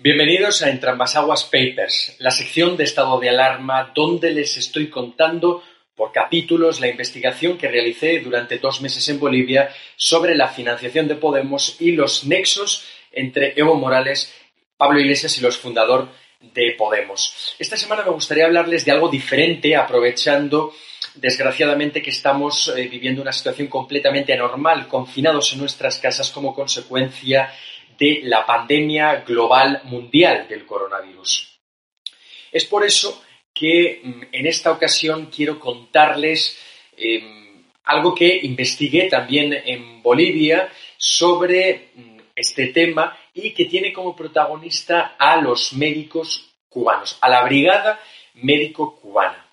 Bienvenidos a Entrambasaguas Papers, la sección de estado de alarma donde les estoy contando por capítulos la investigación que realicé durante dos meses en Bolivia sobre la financiación de Podemos y los nexos entre Evo Morales, Pablo Iglesias y los fundadores de Podemos. Esta semana me gustaría hablarles de algo diferente, aprovechando desgraciadamente que estamos eh, viviendo una situación completamente anormal, confinados en nuestras casas como consecuencia de la pandemia global mundial del coronavirus. Es por eso que mm, en esta ocasión quiero contarles em, algo que investigué también en Bolivia sobre mm, este tema y que tiene como protagonista a los médicos cubanos, a la Brigada Médico Cubana.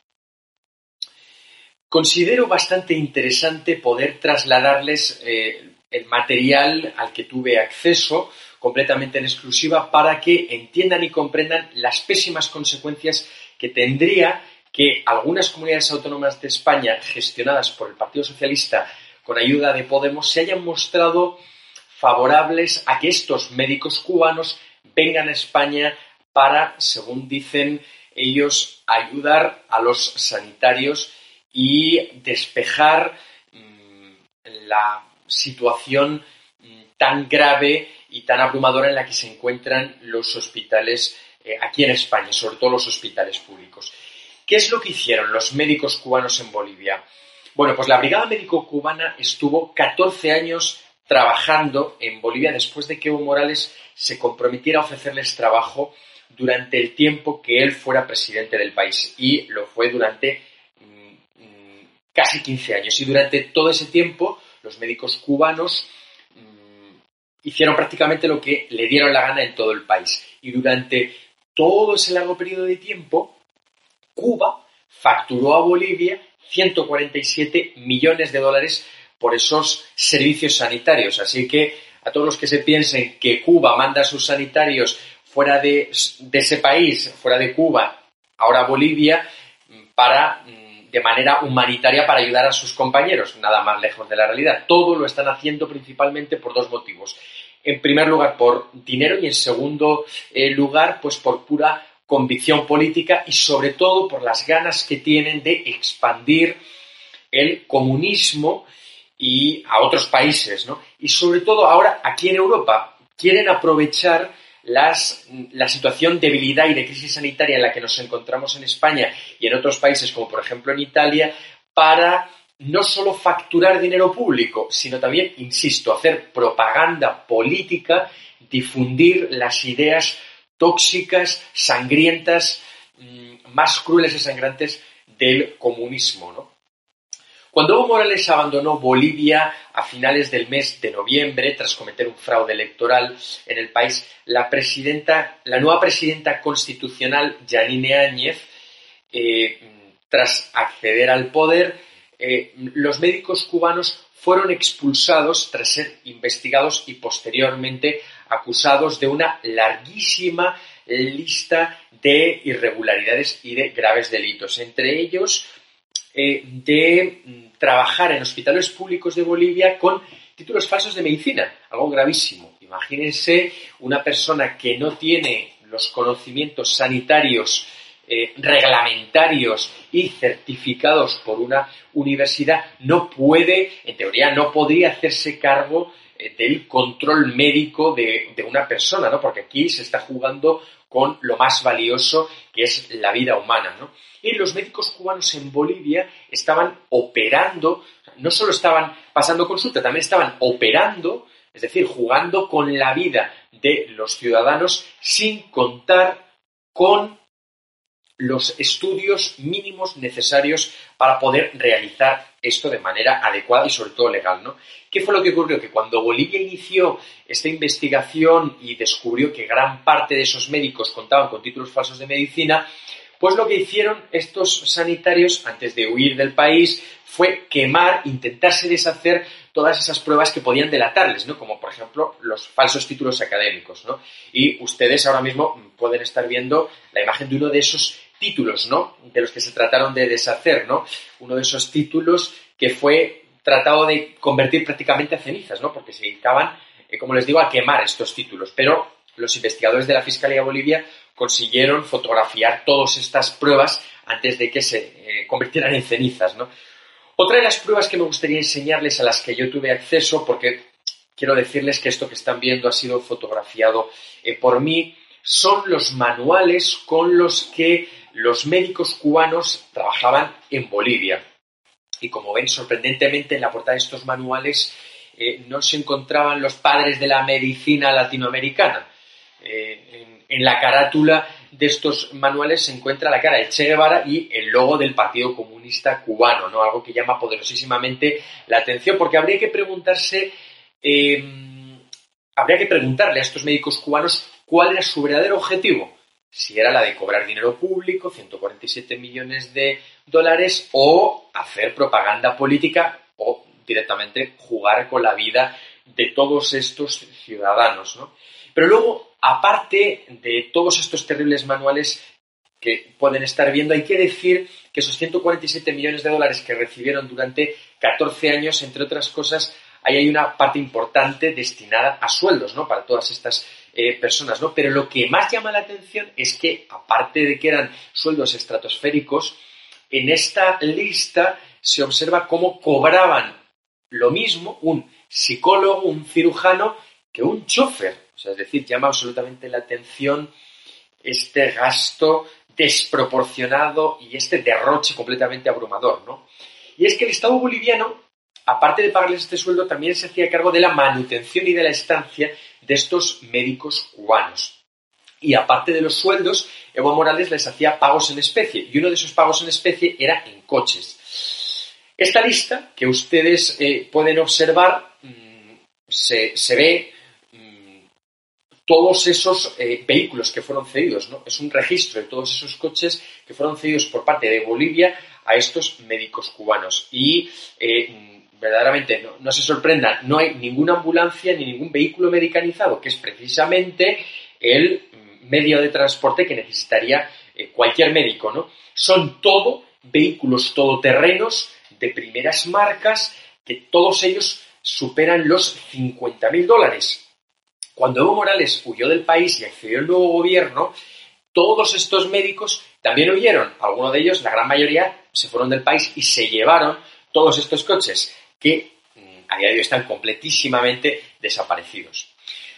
Considero bastante interesante poder trasladarles eh, el material al que tuve acceso completamente en exclusiva para que entiendan y comprendan las pésimas consecuencias que tendría que algunas comunidades autónomas de España gestionadas por el Partido Socialista con ayuda de Podemos se hayan mostrado favorables a que estos médicos cubanos vengan a España para, según dicen ellos, ayudar a los sanitarios y despejar mm, la situación mm, tan grave y tan abrumadora en la que se encuentran los hospitales eh, aquí en España, sobre todo los hospitales públicos. ¿Qué es lo que hicieron los médicos cubanos en Bolivia? Bueno, pues la Brigada Médico Cubana estuvo 14 años trabajando en Bolivia después de que Evo Morales se comprometiera a ofrecerles trabajo durante el tiempo que él fuera presidente del país. Y lo fue durante mm, mm, casi 15 años. Y durante todo ese tiempo los médicos cubanos mm, hicieron prácticamente lo que le dieron la gana en todo el país. Y durante todo ese largo periodo de tiempo, Cuba facturó a Bolivia 147 millones de dólares por esos servicios sanitarios. Así que a todos los que se piensen que Cuba manda a sus sanitarios fuera de, de ese país, fuera de Cuba, ahora Bolivia, para mm, de manera humanitaria para ayudar a sus compañeros, nada más lejos de la realidad. Todo lo están haciendo principalmente por dos motivos. En primer lugar, por dinero y en segundo eh, lugar, pues por pura convicción política y sobre todo por las ganas que tienen de expandir el comunismo y a otros países, ¿no? Y sobre todo ahora aquí en Europa quieren aprovechar la situación de debilidad y de crisis sanitaria en la que nos encontramos en España y en otros países, como por ejemplo en Italia, para no solo facturar dinero público, sino también, insisto, hacer propaganda política, difundir las ideas tóxicas, sangrientas, mm, más crueles y sangrantes del comunismo, ¿no? Cuando Evo Morales abandonó Bolivia a finales del mes de noviembre, tras cometer un fraude electoral en el país, la presidenta, la nueva presidenta constitucional, Janine Áñez, eh, tras acceder al poder, eh, los médicos cubanos fueron expulsados tras ser investigados y posteriormente acusados de una larguísima lista de irregularidades y de graves delitos, entre ellos eh, de mm, trabajar en hospitales públicos de Bolivia con títulos falsos de medicina, algo gravísimo. Imagínense una persona que no tiene los conocimientos sanitarios eh, reglamentarios y certificados por una universidad, no puede, en teoría, no podría hacerse cargo eh, del control médico de, de, una persona, ¿no? Porque aquí se está jugando con lo más valioso que es la vida humana, ¿no? Y los médicos cubanos en Bolivia estaban operando, no solo estaban pasando consulta, también estaban operando, es decir, jugando con la vida de los ciudadanos sin contar con los estudios mínimos necesarios para poder realizar esto de manera adecuada y sobre todo legal, ¿no? ¿Qué fue lo que ocurrió? Que cuando Bolivia inició esta investigación y descubrió que gran parte de esos médicos contaban con títulos falsos de medicina, pues lo que hicieron estos sanitarios antes de huir del país fue quemar, intentarse deshacer todas esas pruebas que podían delatarles, ¿no? Como por ejemplo los falsos títulos académicos, ¿no? Y ustedes ahora mismo pueden estar viendo la imagen de uno de esos títulos, ¿no? De los que se trataron de deshacer, ¿no? Uno de esos títulos que fue tratado de convertir prácticamente a cenizas, ¿no? Porque se dedicaban, eh, como les digo, a quemar estos títulos. Pero los investigadores de la Fiscalía de Bolivia consiguieron fotografiar todas estas pruebas antes de que se eh, convirtieran en cenizas, ¿no? Otra de las pruebas que me gustaría enseñarles a las que yo tuve acceso, porque quiero decirles que esto que están viendo ha sido fotografiado eh, por mí, son los manuales con los que los médicos cubanos trabajaban en Bolivia. Y como ven, sorprendentemente en la portada de estos manuales eh, no se encontraban los padres de la medicina latinoamericana. Eh, en, la carátula de estos manuales se encuentra la cara de Che Guevara y el logo del Partido Comunista Cubano, ¿no? Algo que llama poderosísimamente la atención, porque habría que preguntarse, em, habría que preguntarle a estos médicos cubanos cuál era su verdadero objetivo. Si era la de cobrar dinero público, 147 millones de dólares, o hacer propaganda política, o directamente jugar con la vida de todos estos ciudadanos, ¿no? Pero luego, aparte de todos estos terribles manuales que pueden estar viendo, hay que decir que esos 147 millones de dólares que recibieron durante 14 años, entre otras cosas, ahí hay una parte importante destinada a sueldos, ¿no? Para todas estas eh, personas, ¿no? Pero lo que más llama la atención es que, aparte de que eran sueldos estratosféricos, en esta lista se observa cómo cobraban lo mismo un psicólogo, un cirujano, que un chofer. O sea, es decir, llama absolutamente la atención este gasto desproporcionado y este derroche completamente abrumador, ¿no? Y es que el Estado boliviano, aparte de pagarles este sueldo, también se hacía cargo de la manutención y de la estancia de estos médicos cubanos. Y aparte de los sueldos, Evo Morales les hacía pagos en especie, y uno de esos pagos en especie era en coches. Esta lista que ustedes eh, pueden observar mm, se, ve mm, todos esos eh, vehículos que fueron cedidos, ¿no? Es un registro de todos esos coches que fueron cedidos por parte de Bolivia a estos médicos cubanos. Y eh, verdaderamente no, se sorprendan, no hay ninguna ambulancia ni ningún vehículo medicanizado, que es precisamente el medio de transporte que necesitaría cualquier médico, ¿no? Son todo vehículos todoterrenos de primeras marcas que todos ellos superan los 50.000 dólares. Cuando Evo Morales huyó del país y accedió al nuevo gobierno, todos estos médicos también huyeron. Algunos de ellos, la gran mayoría, se fueron del país y se llevaron todos estos coches que mm, a día de hoy están completísimamente desaparecidos.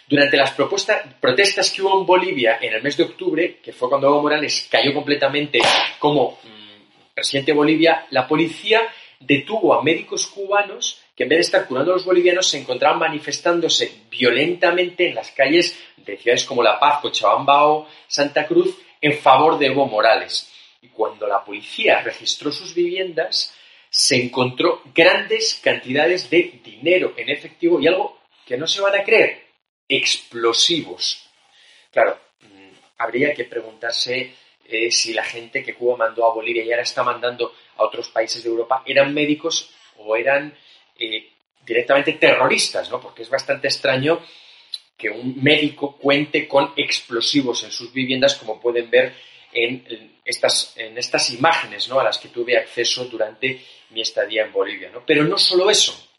Durante las protestas que hubo en Bolivia en el mes de octubre, que fue cuando Evo Morales cayó completamente como mm, presidente de Bolivia, la policía detuvo a médicos cubanos que en vez de estar curando a los bolivianos se encontraban manifestándose violentamente en las calles de ciudades como La Paz, Cochabamba o Santa Cruz en favor de Evo Morales. Y cuando la policía registró sus viviendas, se encontró grandes cantidades de dinero en efectivo y algo que no se van a creer, explosivos. Claro, mm, habría que preguntarse eh, si la gente que Cuba mandó a Bolivia y ahora está mandando a otros países de Europa eran médicos o eran eh, directamente terroristas, ¿no? Porque es bastante extraño que un médico cuente con explosivos en sus viviendas, como pueden ver en, estas, en estas imágenes ¿no? a las que tuve acceso durante mi estadía en Bolivia. ¿no? Pero no solo eso,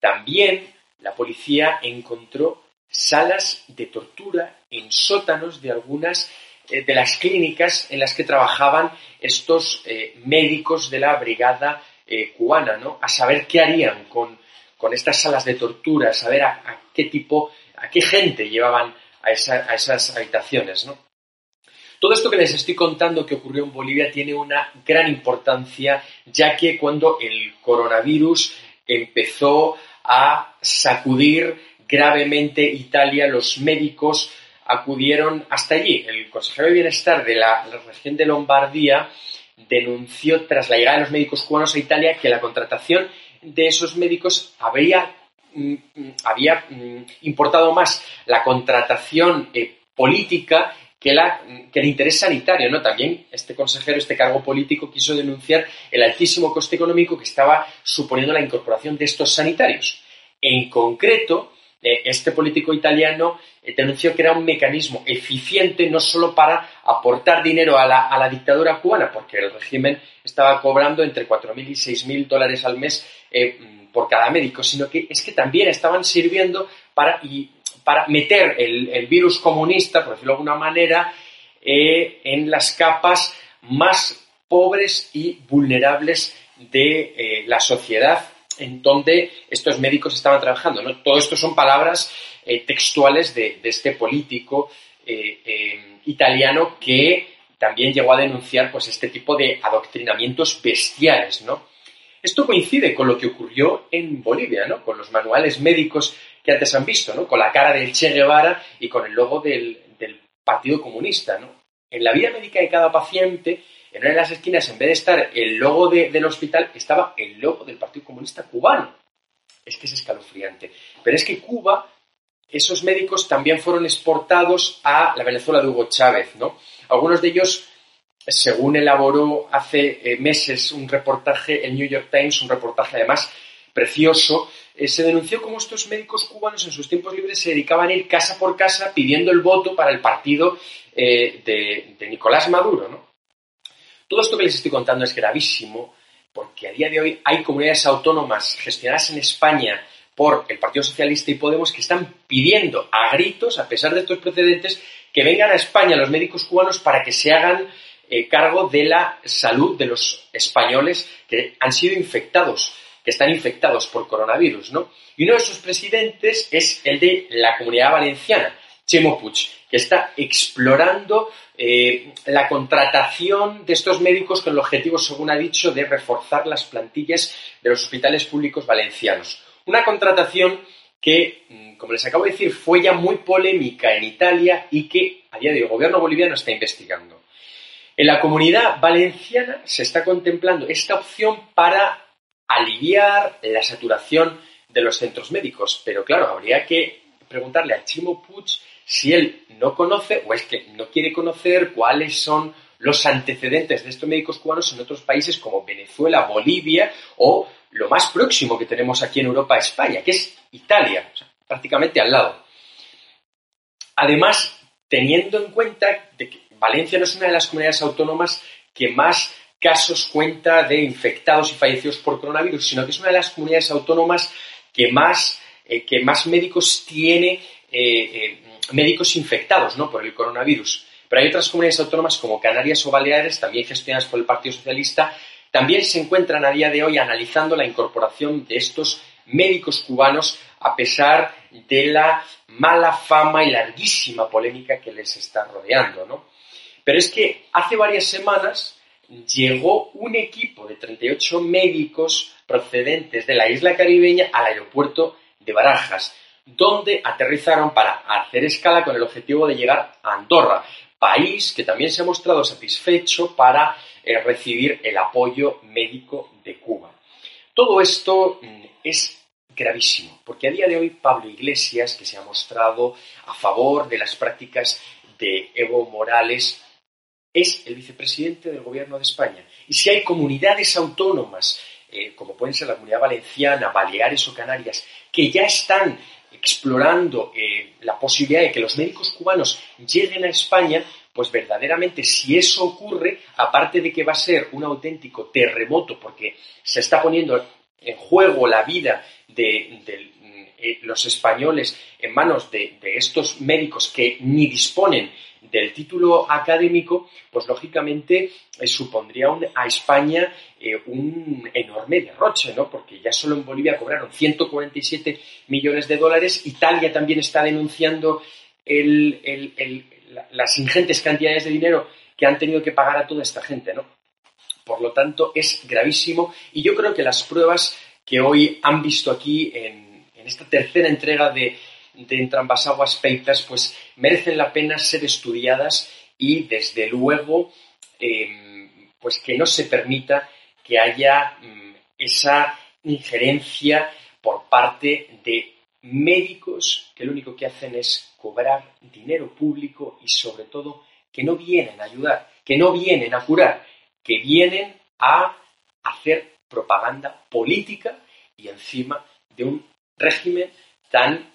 también la policía encontró salas de tortura en sótanos de algunas eh, de las clínicas en las que trabajaban estos eh, médicos de la brigada eh, cubana, ¿no? A saber qué harían con, estas salas de tortura, a saber a, qué tipo, a qué gente llevaban a, esas habitaciones, ¿no? Todo esto que les estoy contando que ocurrió en Bolivia tiene una gran importancia, ya que cuando el coronavirus empezó a sacudir gravemente Italia, los médicos acudieron hasta allí. El consejero de Bienestar de la, región de Lombardía denunció tras la llegada de los médicos cubanos a Italia que la contratación de esos médicos habría, mm, mm, había mm, importado más la contratación eh, política que, la, que el interés sanitario, ¿no? También este consejero, este cargo político, quiso denunciar el altísimo coste económico que estaba suponiendo la incorporación de estos sanitarios. En concreto, eh, este político italiano eh, denunció que era un mecanismo eficiente no solo para aportar dinero a la, dictadura cubana, porque el régimen estaba cobrando entre 4.000 y 6.000 dólares al mes eh, por cada médico, sino que es que también estaban sirviendo para, para meter el, virus comunista, por decirlo de alguna manera, eh, en las capas más pobres y vulnerables de eh, la sociedad en donde estos médicos estaban trabajando. ¿no? Todo esto son palabras eh, textuales de, este político italiano que también llegó a denunciar pues, este tipo de adoctrinamientos bestiales. ¿no? Esto coincide con lo que ocurrió en Bolivia, ¿no? con los manuales médicos que antes han visto, ¿no? con la cara del Che Guevara y con el logo del, Partido Comunista. ¿no? En la vida médica de cada paciente, en una de las esquinas, en vez de estar el logo del hospital, estaba el logo del Partido Comunista cubano. Es que es escalofriante. Pero es que Cuba, esos médicos también fueron exportados a la Venezuela de Hugo Chávez, ¿no? Algunos de ellos según elaboró hace eh, meses un reportaje, el New York Times, un reportaje además precioso, eh, se denunció cómo estos médicos cubanos en sus tiempos libres se dedicaban a ir casa por casa pidiendo el voto para el partido eh, de, Nicolás Maduro. Todo esto que les estoy contando es gravísimo porque a día de hoy hay comunidades autónomas gestionadas en España por el Partido Socialista y Podemos que están pidiendo a gritos, a pesar de estos precedentes, que vengan a España los médicos cubanos para que se hagan eh, cargo de la salud de los españoles que han sido infectados, están infectados por coronavirus, ¿no? Y uno de sus presidentes es el de la Comunidad Valenciana, Chemo Puig, que está explorando eh, la contratación de estos médicos con el objetivo, según ha dicho, de reforzar las plantillas de los hospitales públicos valencianos. Una contratación que, mm, como les acabo de decir, fue ya muy polémica en Italia y que a día de hoy el gobierno boliviano está investigando. En la comunidad valenciana se está contemplando esta opción para aliviar la saturación de los centros médicos, pero claro, habría que preguntarle a Chimo Puig si él no conoce o es que no quiere conocer cuáles son los antecedentes de estos médicos cubanos en otros países como Venezuela, Bolivia o lo más próximo que tenemos aquí en Europa, España, que es Italia, prácticamente al lado. Además, teniendo en cuenta que Valencia no es una de las comunidades autónomas que más casos cuenta de infectados y fallecidos por coronavirus, sino que es una de las comunidades autónomas que más, eh, que más médicos tiene, eh, eh, médicos infectados ¿no? por el coronavirus. Pero hay otras comunidades autónomas como Canarias o Baleares, también gestionadas por el Partido Socialista, también se encuentran a día de hoy analizando la incorporación de estos médicos cubanos a pesar de la mala fama y larguísima polémica que les está rodeando, ¿no? Pero es que hace varias semanas llegó un equipo de 38 médicos procedentes de la isla caribeña al aeropuerto de Barajas, donde aterrizaron para hacer escala con el objetivo de llegar a Andorra, país que también se ha mostrado satisfecho para eh, recibir el apoyo médico de Cuba. Todo esto mm, es gravísimo, porque a día de hoy Pablo Iglesias, que se ha mostrado a favor de las prácticas de Evo Morales, es el vicepresidente del Gobierno de España. Y si hay comunidades autónomas, eh, como pueden ser la Comunidad Valenciana, Baleares o Canarias, que ya están explorando eh, la posibilidad de que los médicos cubanos lleguen a España, pues verdaderamente si eso ocurre, aparte de que va a ser un auténtico terremoto porque se está poniendo en juego la vida de, eh, los españoles en manos de estos médicos que ni disponen del título académico, pues lógicamente eh, supondría a España eh, un enorme derroche, ¿no? Porque ya solo en Bolivia cobraron 147 millones de dólares, Italia también está denunciando las ingentes cantidades de dinero que han tenido que pagar a toda esta gente, ¿no? Por lo tanto, es gravísimo y yo creo que las pruebas que hoy han visto aquí en esta tercera entrega de de entrambas aguas peitas, pues merecen la pena ser estudiadas y desde luego em, pues que no se permita que haya mm, esa injerencia por parte de médicos que lo único que hacen es cobrar dinero público y sobre todo que no vienen a ayudar, que no vienen a curar, que vienen a hacer propaganda política y encima de un régimen tan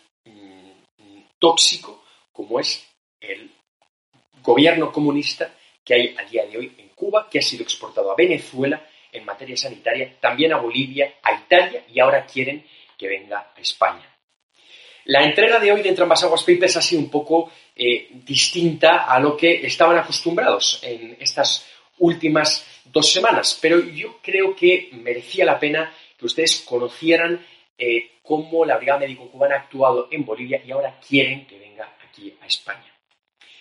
tóxico como es el gobierno comunista que hay a día de hoy en Cuba, que ha sido exportado a Venezuela en materia sanitaria, también a Bolivia, a Italia y ahora quieren que venga a España. La entrega de hoy de Entre Aguas Papers ha sido un poco eh, distinta a lo que estaban acostumbrados en estas últimas dos semanas, pero yo creo que merecía la pena que ustedes conocieran eh, cómo la Brigada Médico Cubana ha actuado en Bolivia y ahora quieren que venga aquí a España.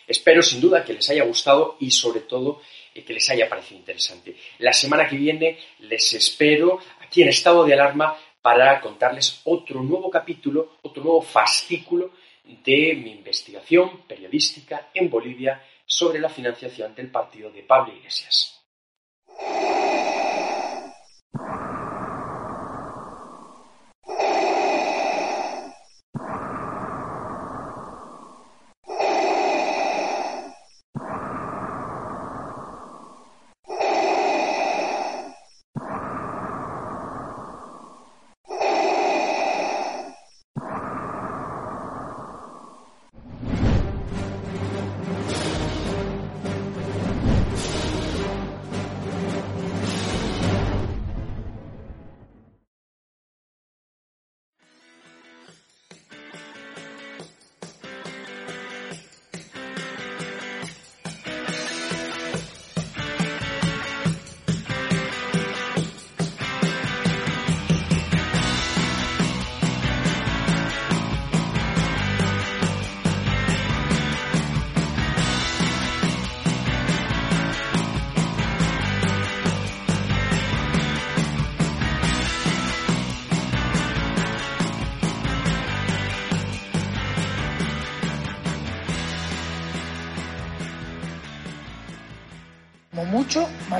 Espero sin duda que les haya gustado y sobre todo eh, que les haya parecido interesante. La semana que viene les espero aquí en estado de alarma para contarles otro nuevo capítulo, otro nuevo fascículo de mi investigación periodística en Bolivia sobre la financiación del partido de Pablo Iglesias.